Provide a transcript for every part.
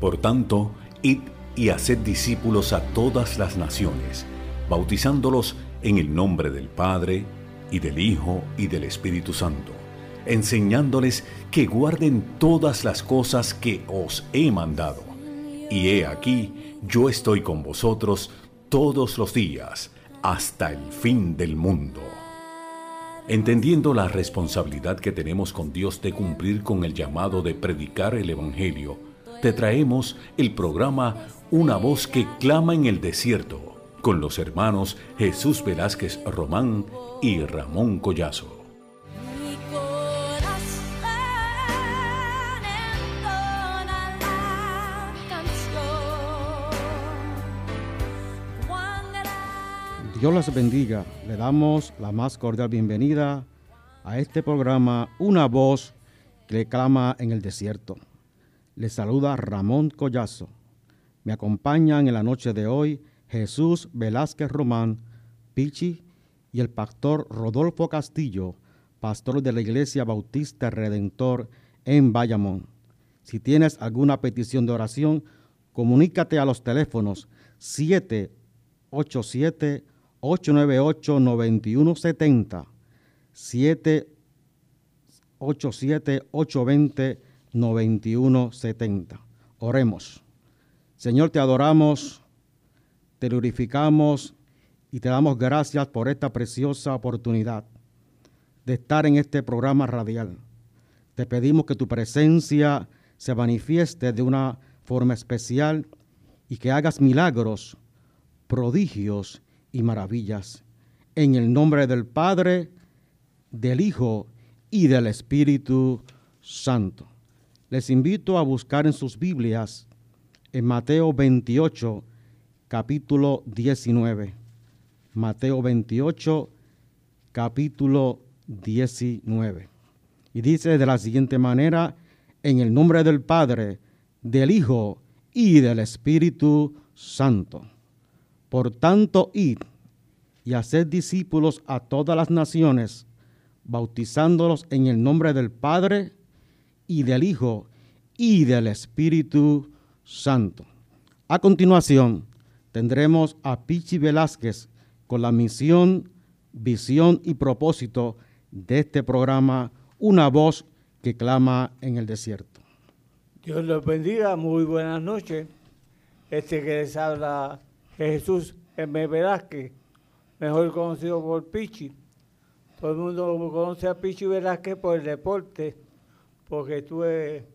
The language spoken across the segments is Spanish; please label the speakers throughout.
Speaker 1: Por tanto, id y haced discípulos a todas las naciones, bautizándolos en el nombre del Padre, y del Hijo, y del Espíritu Santo, enseñándoles que guarden todas las cosas que os he mandado. Y he aquí, yo estoy con vosotros todos los días, hasta el fin del mundo. Entendiendo la responsabilidad que tenemos con Dios de cumplir con el llamado de predicar el Evangelio, te traemos el programa Una voz que clama en el desierto, con los hermanos Jesús Velázquez Román y Ramón Collazo.
Speaker 2: Dios los bendiga. Le damos la más cordial bienvenida a este programa Una voz que clama en el desierto. Le saluda Ramón Collazo. Me acompañan en la noche de hoy Jesús Velázquez Román, Pichi, y el pastor Rodolfo Castillo, pastor de la Iglesia Bautista Redentor en Bayamón. Si tienes alguna petición de oración, comunícate a los teléfonos 787 898-9170, 787-820-9170. Oremos. Señor, te adoramos, te glorificamos y te damos gracias por esta preciosa oportunidad de estar en este programa radial. Te pedimos que tu presencia se manifieste de una forma especial y que hagas milagros, prodigios y maravillas. En el nombre del Padre, del Hijo y del Espíritu Santo. Les invito a buscar en sus Biblias en Mateo 28, capítulo 19. Mateo 28, capítulo 19. Y dice de la siguiente manera, en el nombre del Padre, del Hijo y del Espíritu Santo. Por tanto, id y haced discípulos a todas las naciones, bautizándolos en el nombre del Padre y del Hijo y del Espíritu Santo. A continuación, tendremos a Pichi Velázquez con la misión, visión y propósito de este programa, Una voz que clama en el desierto.
Speaker 3: Dios los bendiga, muy buenas noches. Este que les habla Jesús M. Velázquez, mejor conocido por Pichi. Todo el mundo conoce a Pichi Velázquez por el deporte, porque estuve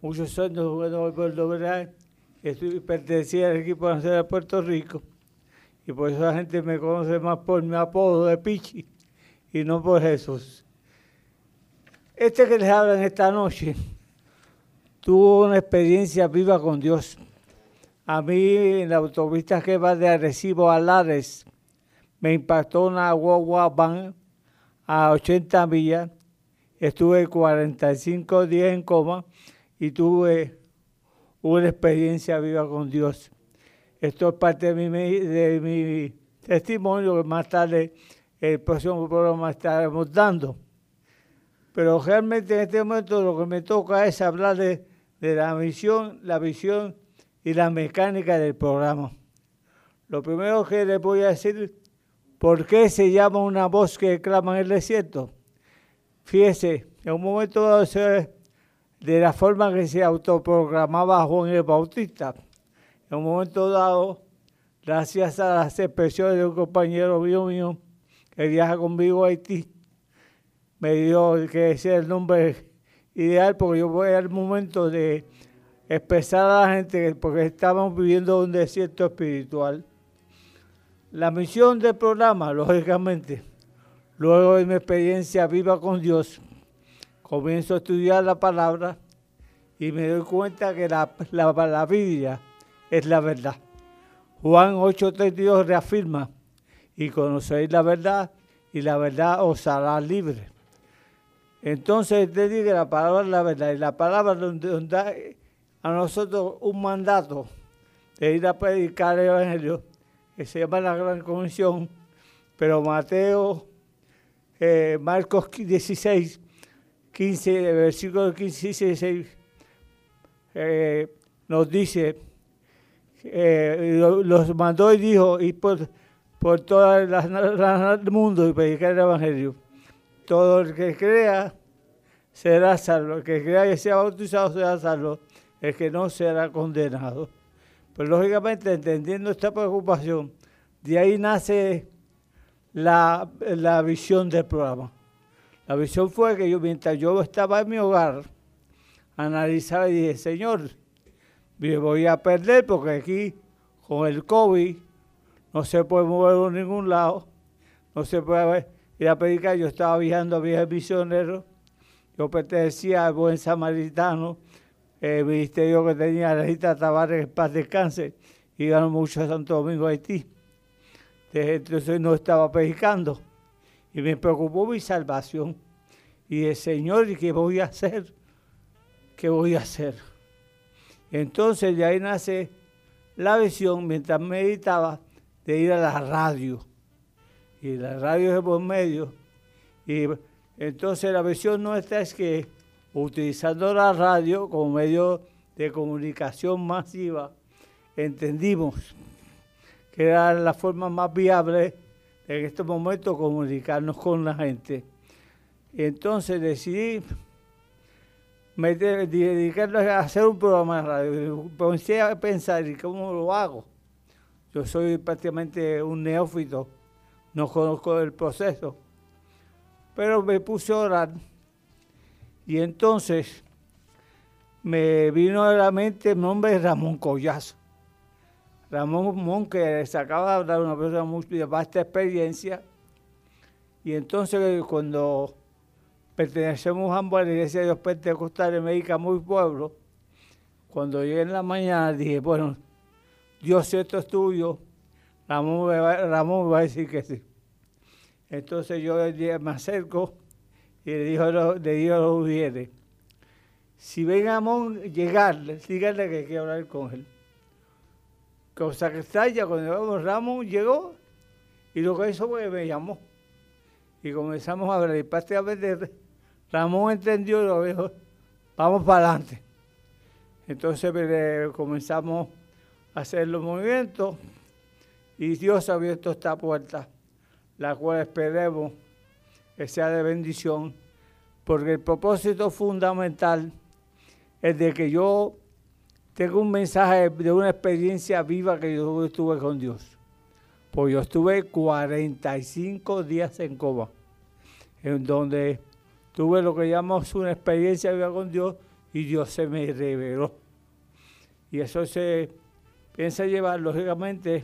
Speaker 3: muchos años jugando Puerto Verdad, y pertenecía al equipo nacional de Puerto Rico, y por eso la gente me conoce más por mi apodo de Pichi y no por Jesús. Este que les habla en esta noche tuvo una experiencia viva con Dios a mí en la autopista que va de Arecibo a Lares me impactó una guagua van a 80 millas. Estuve 45 días en coma y tuve una experiencia viva con Dios. Esto es parte de mi, de mi testimonio que más tarde el próximo programa estaremos dando. Pero realmente en este momento lo que me toca es hablar de, de la misión, la visión y la mecánica del programa. Lo primero que les voy a decir, ¿por qué se llama una voz que clama en el desierto? Fíjese, en un momento dado, de la forma que se autoprogramaba Juan el Bautista, en un momento dado, gracias a las expresiones de un compañero mío mío que viaja conmigo a Haití, me dio que ese es el nombre ideal porque yo voy al momento de expresar a la gente porque estamos viviendo un desierto espiritual. La misión del programa, lógicamente, luego de mi experiencia viva con Dios, comienzo a estudiar la palabra y me doy cuenta que la, la, Biblia es la verdad. Juan 8:32 reafirma, y conocéis la verdad, y la verdad os hará libre. Entonces te digo la palabra es la verdad, y la palabra donde, donde a nosotros un mandato de ir a predicar el Evangelio, que se llama la Gran Comisión, pero Mateo, eh, Marcos 16, 15, versículo 15 y 16, eh, nos dice, eh, los mandó y dijo, y por, por todas las del mundo y predicar el Evangelio. Todo el que crea será salvo, el que crea y sea bautizado será salvo, el que no será condenado. Pues lógicamente, entendiendo esta preocupación, de ahí nace la, la visión del programa. La visión fue que yo, mientras yo estaba en mi hogar, analizaba y dije, Señor, me voy a perder porque aquí con el COVID no se puede mover a ningún lado, no se puede ir a predicar. Yo estaba viajando a viajes misioneros, yo pertenecía al buen samaritano, el ministerio que tenía la Rita Tavares, en paz descanse, iban mucho a Santo Domingo, Haití. Entonces no estaba predicando y me preocupó mi salvación. Y el Señor, ¿y qué voy a hacer? ¿Qué voy a hacer? Entonces de ahí nace la visión mientras meditaba de ir a la radio. Y la radio es por medio. Y entonces la visión nuestra es que utilizando la radio como medio de comunicación masiva, entendimos que era la forma más viable en este momento comunicarnos con la gente. Y entonces decidí me dedicarme a hacer un programa de radio. Comencé a pensar, ¿y cómo lo hago? Yo soy prácticamente un neófito, no conozco el proceso. Pero me puse a orar y entonces me vino a la mente el nombre de Ramón Collazo. Ramón Mon, que se acaba de hablar una persona muy de vasta experiencia. Y entonces cuando pertenecemos ambos a la Iglesia de Dios Pentecostal de México, muy pueblo. Cuando llegué en la mañana dije, bueno, Dios esto es tuyo, Ramón me, va, Ramón va a decir que sí. Entonces yo me acerco y le digo, a los ujieres, si ven Ramón llegar, díganle que quiero hablar con él. Cosa que ya cuando Ramón llegó y lo que hizo fue que me llamó. Y comenzamos a hablar. Y prácticamente Ramón entendió y lo dijo, vamos para adelante. Entonces pues, comenzamos a hacer los movimientos y Dios ha abierto esta puerta, la cual esperemos que sea de bendición, porque el propósito fundamental es de que yo tenga un mensaje de una experiencia viva que yo tuve con Dios. Pues yo estuve 45 días en coma, en donde tuve lo que llamamos una experiencia viva con Dios y Dios se me reveló. Y eso se piensa llevar, lógicamente,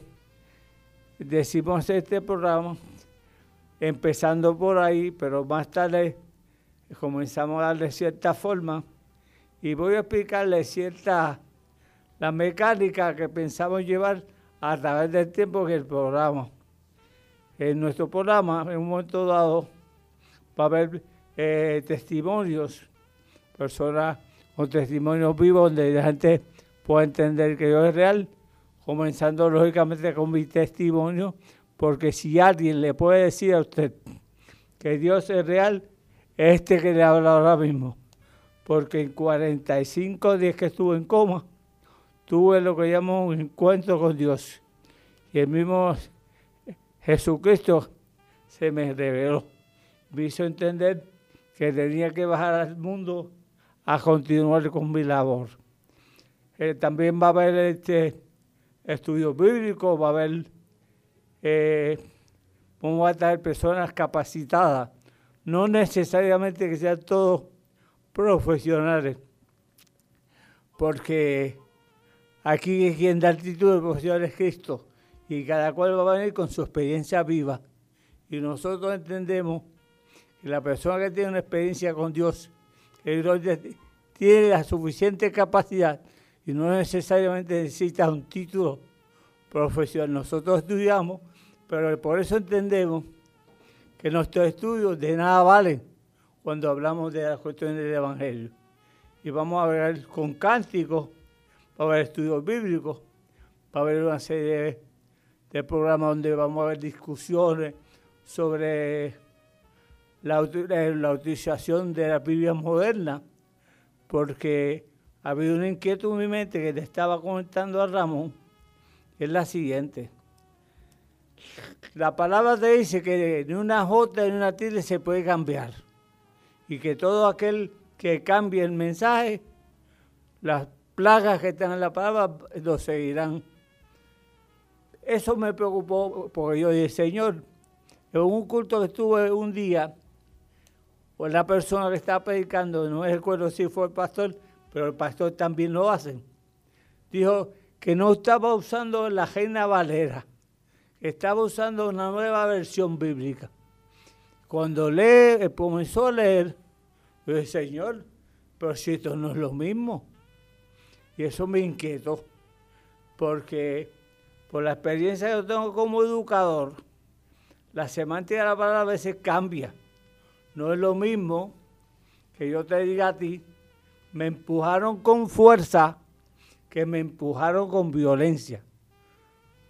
Speaker 3: decimos este programa, empezando por ahí, pero más tarde comenzamos a darle cierta forma y voy a explicarle cierta la mecánica que pensamos llevar a través del tiempo que el programa. En nuestro programa, en un momento dado, va a haber eh, testimonios, personas con testimonios vivos donde la gente pueda entender que Dios es real, comenzando lógicamente con mi testimonio, porque si alguien le puede decir a usted que Dios es real, es este que le habla ahora mismo, porque en 45 días que estuve en coma, tuve lo que llamo un encuentro con Dios, y el mismo Jesucristo se me reveló, me hizo entender que tenía que bajar al mundo a continuar con mi labor. Eh, también va a haber este estudio bíblico, va a haber, eh, vamos a tener personas capacitadas, no necesariamente que sean todos profesionales, porque aquí quien da el título de profesional es Cristo, y cada cual va a venir con su experiencia viva. Y nosotros entendemos y la persona que tiene una experiencia con Dios, que tiene la suficiente capacidad y no necesariamente necesita un título profesional. Nosotros estudiamos, pero por eso entendemos que nuestros estudios de nada valen cuando hablamos de las cuestiones del Evangelio. Y vamos a ver con cánticos, va a haber estudios bíblicos, va a haber una serie de, programas donde vamos a ver discusiones sobre la, utilización de la Biblia moderna, porque había una inquietud en mi mente que le estaba comentando a Ramón, es la siguiente. La palabra te dice que ni una J ni una tilde se puede cambiar. Y que todo aquel que cambie el mensaje, las plagas que están en la palabra lo seguirán. Eso me preocupó porque yo dije, Señor, en un culto que estuve un día, o la persona que estaba predicando, no recuerdo si fue el pastor, pero el pastor también lo hace, dijo que no estaba usando la Reina Valera estaba usando una nueva versión bíblica. Cuando lee, comenzó a leer, yo dije, Señor, pero si esto no es lo mismo. Y eso me inquietó, porque por la experiencia que yo tengo como educador, la semántica de la palabra a veces cambia. No es lo mismo que yo te diga a ti, me empujaron con fuerza que me empujaron con violencia.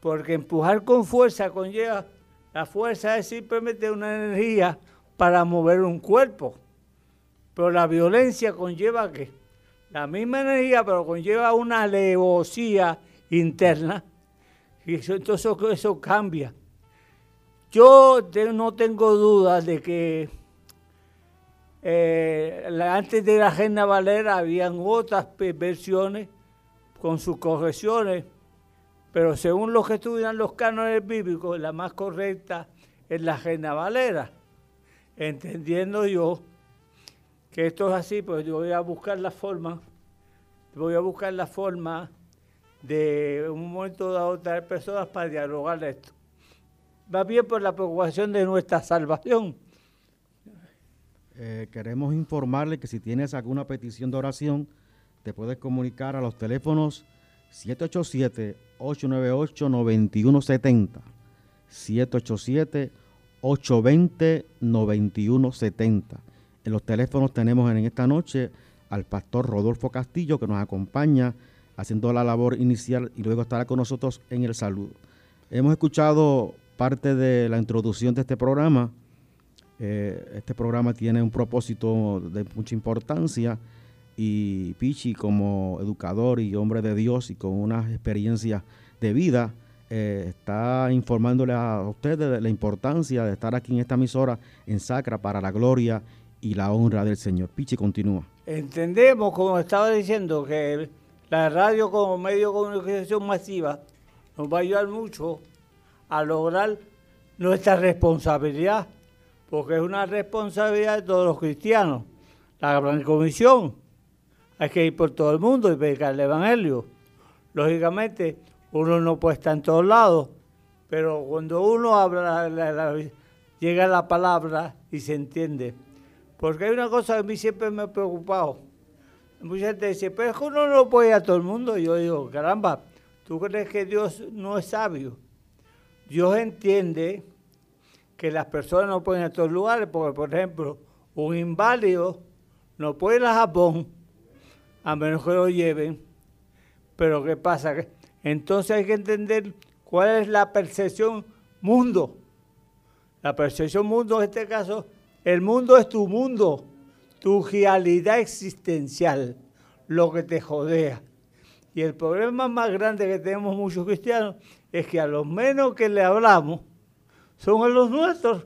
Speaker 3: Porque empujar con fuerza conlleva, la fuerza es simplemente una energía para mover un cuerpo, pero la violencia conlleva que la misma energía, pero conlleva una alevosía interna, y eso, entonces eso cambia. Yo no tengo dudas de que eh, antes de la Agenda Valera habían otras versiones con sus correcciones, pero según los que estudian los cánones bíblicos, la más correcta es la Reina Valera. Entendiendo yo que esto es así, pues yo voy a buscar la forma, voy a buscar la forma de un momento dado traer personas para dialogar esto. Va bien por la preocupación de nuestra salvación.
Speaker 2: Eh, queremos informarle que si tienes alguna petición de oración, te puedes comunicar a los teléfonos 787-898-9170. 787-820-9170. En los teléfonos tenemos en esta noche al pastor Rodolfo Castillo que nos acompaña haciendo la labor inicial y luego estará con nosotros en el saludo. Hemos escuchado parte de la introducción de este programa. Eh, este programa tiene un propósito de mucha importancia y Pichi como educador y hombre de Dios y con unas experiencias de vida, eh, está informándole a ustedes de la importancia de estar aquí en esta emisora en Sacra para la gloria y la honra del Señor. Pichi continúa.
Speaker 3: Entendemos, como estaba diciendo, que la radio como medio de comunicación masiva nos va a ayudar mucho a lograr nuestra responsabilidad, porque es una responsabilidad de todos los cristianos. La gran comisión hay que ir por todo el mundo y predicar el Evangelio. Lógicamente, uno no puede estar en todos lados, pero cuando uno habla, llega la palabra y se entiende. Porque hay una cosa que a mí siempre me ha preocupado. Mucha gente dice, pero es que uno no puede ir a todo el mundo. Yo digo, caramba, ¿tú crees que Dios no es sabio? Dios entiende que las personas no pueden ir a todos lugares, porque, por ejemplo, un inválido no puede ir a Japón a menos que lo lleven. Pero ¿qué pasa? Entonces hay que entender cuál es la percepción mundo. La percepción mundo en este caso, el mundo es tu mundo, tu realidad existencial, lo que te jodea. Y el problema más grande que tenemos muchos cristianos es que a los menos que le hablamos son a los nuestros,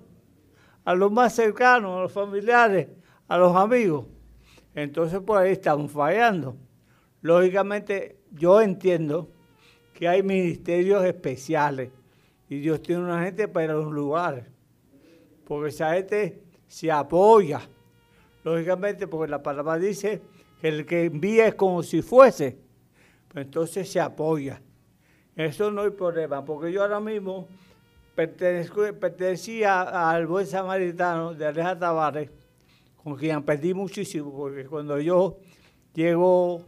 Speaker 3: a los más cercanos, a los familiares, a los amigos. Entonces por ahí estamos fallando. Lógicamente yo entiendo que hay ministerios especiales y Dios tiene una gente para los lugares, porque esa gente se apoya. Lógicamente porque la palabra dice que el que envía es como si fuese, entonces se apoya. Eso no hay problema, porque yo ahora mismo pertenecía al buen samaritano de Aleja Tavares, con quien perdí muchísimo, porque cuando yo llego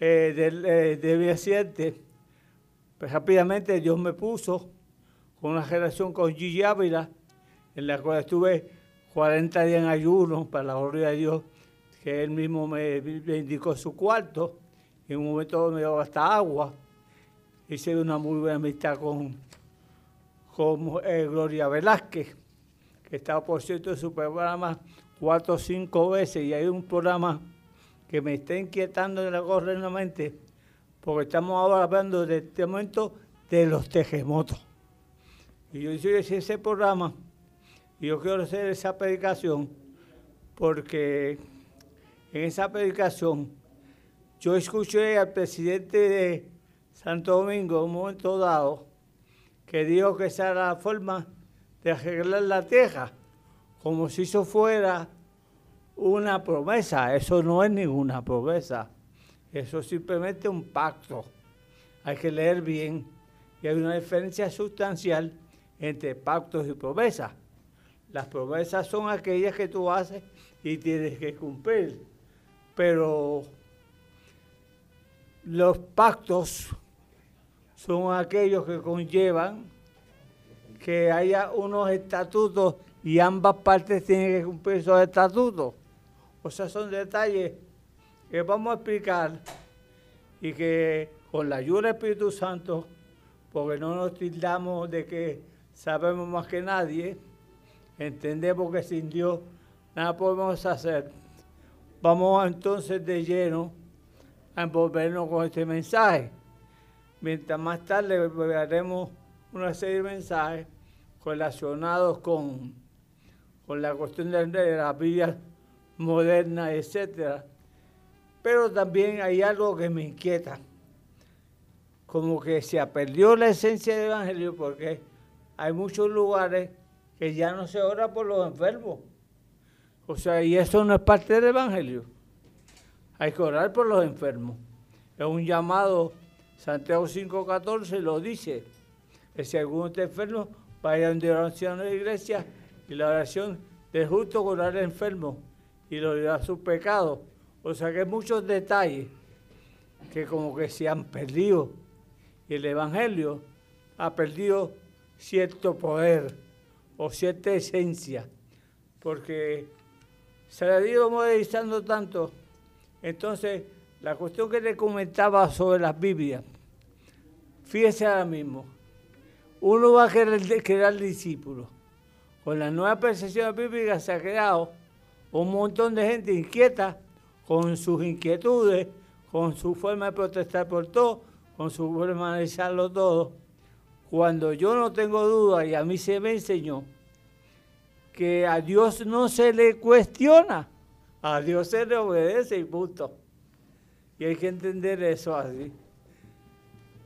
Speaker 3: eh, eh, de mi accidente, pues rápidamente Dios me puso con una relación con Gigi Ávila, en la cual estuve 40 días en ayuno, para la gloria de Dios, que él mismo me, indicó su cuarto, en un momento me dio hasta agua. Hice una muy buena amistad con, con eh, Gloria Velázquez, que estaba, por cierto, en su programa cuatro o cinco veces y hay un programa que me está inquietando en la corriente porque estamos ahora hablando de este momento de los terremotos. Y yo hice ese programa yo quiero hacer esa predicación porque en esa predicación yo escuché al presidente de Santo Domingo en un momento dado que dijo que esa era la forma de arreglar la tierra, como si eso fuera una promesa. Eso no es ninguna promesa. Eso es simplemente un pacto. Hay que leer bien. Y hay una diferencia sustancial entre pactos y promesas. Las promesas son aquellas que tú haces y tienes que cumplir. Pero los pactos son aquellos que conllevan que haya unos estatutos y ambas partes tienen que cumplir esos estatutos. O sea, son detalles que vamos a explicar y que con la ayuda del Espíritu Santo, porque no nos tildamos de que sabemos más que nadie, entendemos que sin Dios nada podemos hacer. Vamos entonces de lleno a envolvernos con este mensaje. Mientras más tarde haremos una serie de mensajes relacionados con, con la cuestión de, de la vida moderna, etcétera. Pero también hay algo que me inquieta, como que se ha perdido la esencia del Evangelio porque hay muchos lugares que ya no se ora por los enfermos. O sea, y eso no es parte del Evangelio. Hay que orar por los enfermos. Es un llamado, Santiago 5.14 lo dice, que si alguno está enfermo, vaya de oración a la iglesia y la oración del justo orar al enfermo y lo dirá sus pecados o sea que hay muchos detalles que como que se han perdido. Y el Evangelio ha perdido cierto poder o cierta esencia, porque se ha ido modernizando tanto. Entonces, la cuestión que le comentaba sobre las Biblias, fíjese ahora mismo, uno va a querer crear discípulos. Con la nueva percepción bíblica se ha creado un montón de gente inquieta con sus inquietudes, con su forma de protestar por todo, con su forma de analizarlo todo. Cuando yo no tengo duda y a mí se me enseñó que a Dios no se le cuestiona, a Dios se le obedece y punto. Y hay que entender eso así.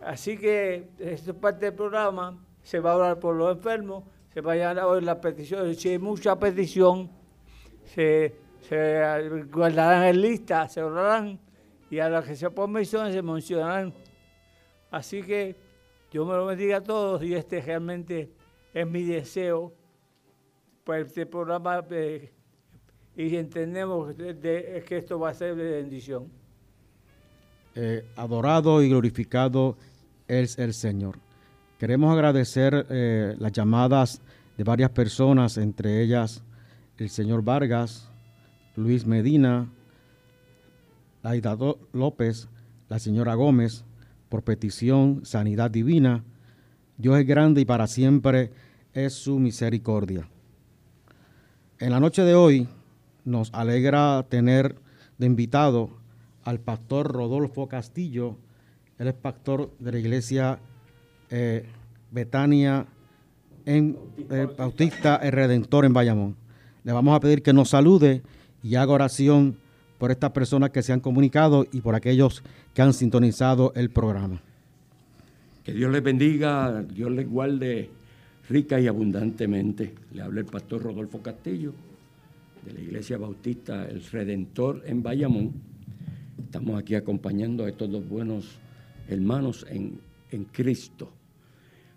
Speaker 3: Así que esto es parte del programa, se va a hablar por los enfermos, se vayan a oír las peticiones, si hay mucha petición, se guardarán en lista, se orarán y a los que se pongan se mencionarán. Así que yo me lo bendiga a todos y este realmente es mi deseo para este programa eh, y entendemos que esto va a ser de bendición.
Speaker 2: Eh, adorado y glorificado es el Señor. Queremos agradecer eh, las llamadas de varias personas, entre ellas el señor Vargas, Luis Medina, Aida López, la señora Gómez, por petición, sanidad divina. Dios es grande y para siempre es su misericordia. En la noche de hoy nos alegra tener de invitado al pastor Rodolfo Castillo. Él es pastor de la iglesia eh, Betania en eh, Bautista el Redentor en Bayamón. Le vamos a pedir que nos salude y hago oración por estas personas que se han comunicado y por aquellos que han sintonizado el programa.
Speaker 4: Que Dios les bendiga, Dios les guarde rica y abundantemente. Le habla el pastor Rodolfo Castillo de la Iglesia Bautista El Redentor en Bayamón. Estamos aquí acompañando a estos dos buenos hermanos en, en Cristo.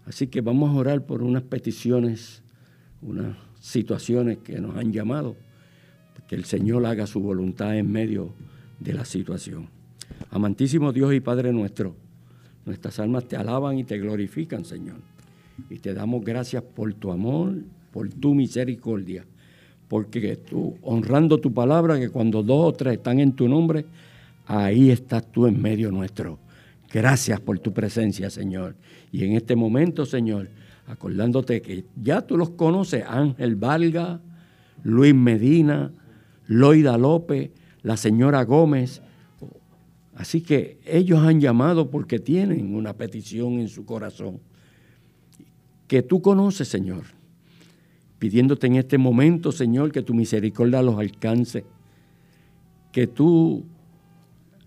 Speaker 4: Así que vamos a orar por unas peticiones, unas situaciones que nos han llamado que el Señor haga su voluntad en medio de la situación. Amantísimo Dios y Padre nuestro, nuestras almas te alaban y te glorifican, Señor. Y te damos gracias por tu amor, por tu misericordia, porque tú, honrando tu palabra, que cuando dos o tres están en tu nombre, ahí estás tú en medio nuestro. Gracias por tu presencia, Señor. Y en este momento, Señor, acordándote que ya tú los conoces, Ángel Valga, Luis Medina, Loida López, la señora Gómez. Así que ellos han llamado porque tienen una petición en su corazón que tú conoces, Señor. Pidiéndote en este momento, Señor, que tu misericordia los alcance, que tú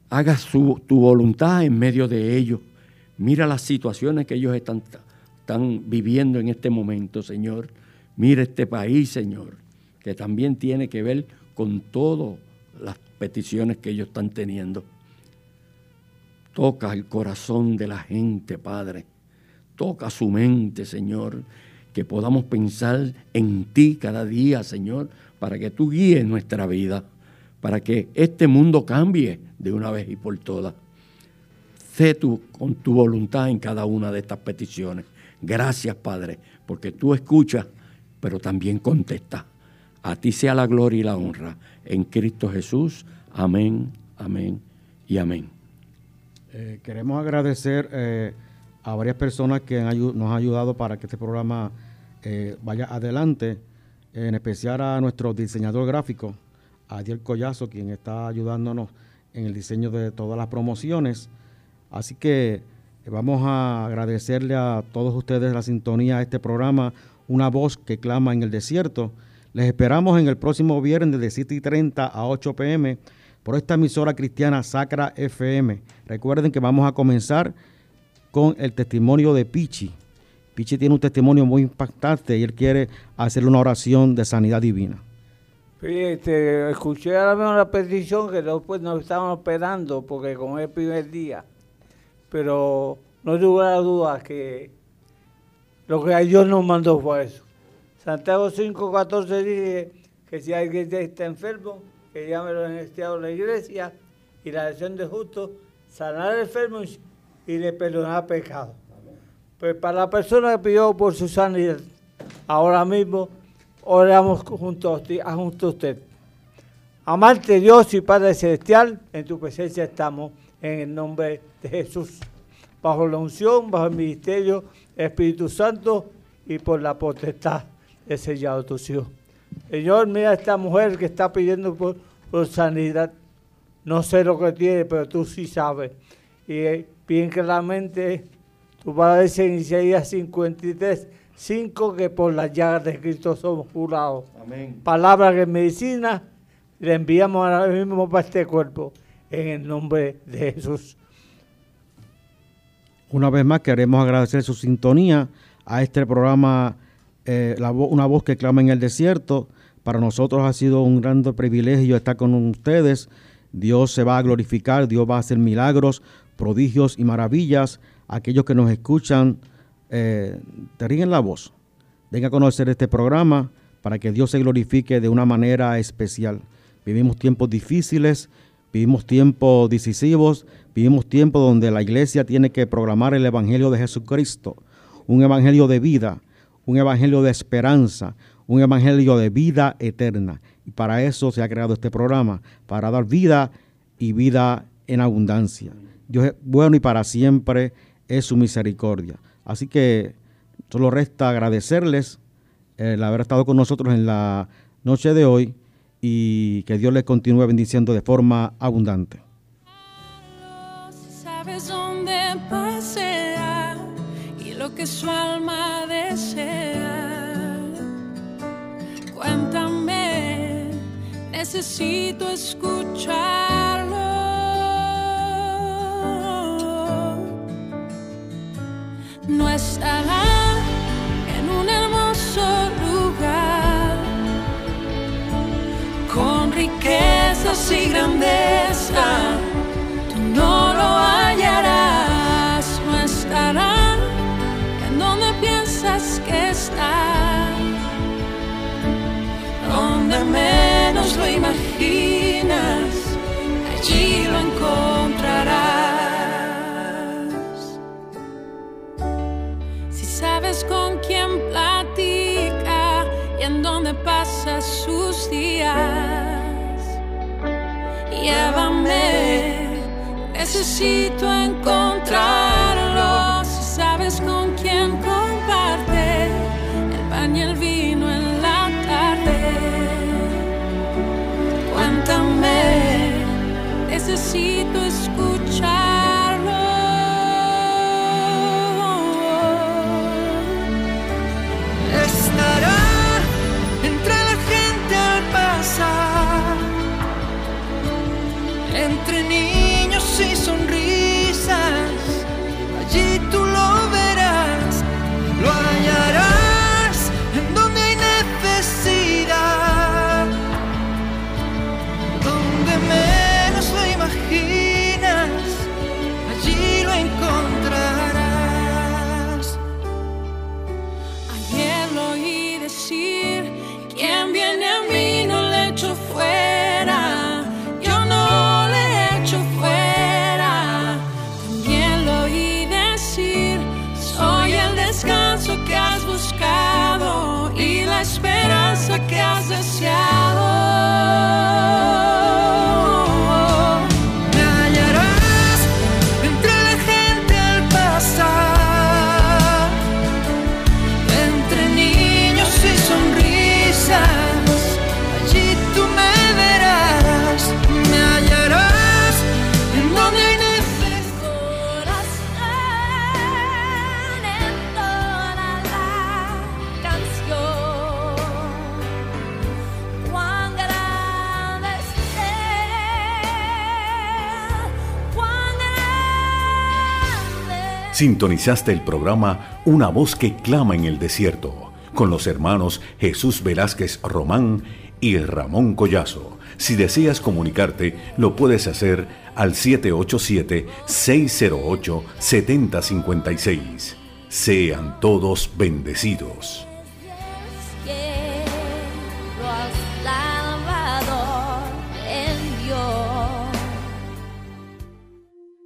Speaker 4: hagas tu voluntad en medio de ellos. Mira las situaciones que ellos están, están viviendo en este momento, Señor. Mira este país, Señor, que también tiene que ver con todas las peticiones que ellos están teniendo. Toca el corazón de la gente, Padre. Toca su mente, Señor. Que podamos pensar en ti cada día, Señor, para que tú guíes nuestra vida, para que este mundo cambie de una vez y por todas. Sé tú con tu voluntad en cada una de estas peticiones. Gracias, Padre, porque tú escuchas, pero también contestas. A ti sea la gloria y la honra. En Cristo Jesús. Amén, amén y amén.
Speaker 2: Eh, queremos agradecer eh, a varias personas que nos han ayudado para que este programa eh, vaya adelante, en especial a nuestro diseñador gráfico, Adiel Collazo, quien está ayudándonos en el diseño de todas las promociones. Así que vamos a agradecerle a todos ustedes la sintonía a este programa, Una voz que clama en el desierto. Les esperamos en el próximo viernes de 7 y 30 a 8 pm por esta emisora cristiana Sacra FM. Recuerden que vamos a comenzar con el testimonio de Pichi. Pichi tiene un testimonio muy impactante y él quiere hacer una oración de sanidad divina.
Speaker 3: Este, escuché ahora mismo la petición que después nos estaban esperando porque como es el primer día, pero no tuve la duda que lo que Dios nos mandó fue eso. Santiago 5.14 dice que si alguien está enfermo, que llame los estado de la iglesia y la acción de justo, sanar al enfermo y le perdonar pecado. Pues para la persona que pidió por su sanidad, ahora mismo oramos junto a usted. Junto a usted. Amarte Dios y Padre Celestial, en tu presencia estamos en el nombre de Jesús. Bajo la unción, bajo el ministerio Espíritu Santo y por la potestad he sellado tus hijos. Señor, mira a esta mujer que está pidiendo por, sanidad. No sé lo que tiene, pero tú sí sabes. Y bien claramente, tu padre dice en Isaías 53, 5, que por las llagas de Cristo somos curados. Amén. Palabra que en medicina le enviamos ahora mismo para este cuerpo, en el nombre de Jesús.
Speaker 2: Una vez más queremos agradecer su sintonía a este programa eh, una voz que clama en el desierto. Para nosotros ha sido un gran privilegio estar con ustedes. Dios se va a glorificar, Dios va a hacer milagros, prodigios y maravillas. Aquellos que nos escuchan, eh, te ríen la voz. Venga a conocer este programa para que Dios se glorifique de una manera especial. Vivimos tiempos difíciles, vivimos tiempos decisivos, vivimos tiempos donde la iglesia tiene que programar el Evangelio de Jesucristo, un Evangelio de vida, un evangelio de esperanza, un evangelio de vida eterna. Y para eso se ha creado este programa, para dar vida y vida en abundancia. Dios es bueno y para siempre es su misericordia. Así que solo resta agradecerles el haber estado con nosotros en la noche de hoy y que Dios les continúe bendiciendo de forma abundante.
Speaker 5: Lo que su alma Cuéntame, necesito escucharlo. No estará en un hermoso lugar con riquezas y grandeza. Donde menos lo imaginas, allí lo encontrarás. Si sabes con quién platica y en dónde pasa sus días, llévame, necesito encontrarlo. si
Speaker 1: Sintonizaste el programa Una voz que clama en el desierto con los hermanos Jesús Velázquez Román y Ramón Collazo. Si deseas comunicarte, lo puedes hacer al 787-608-7056. Sean todos bendecidos.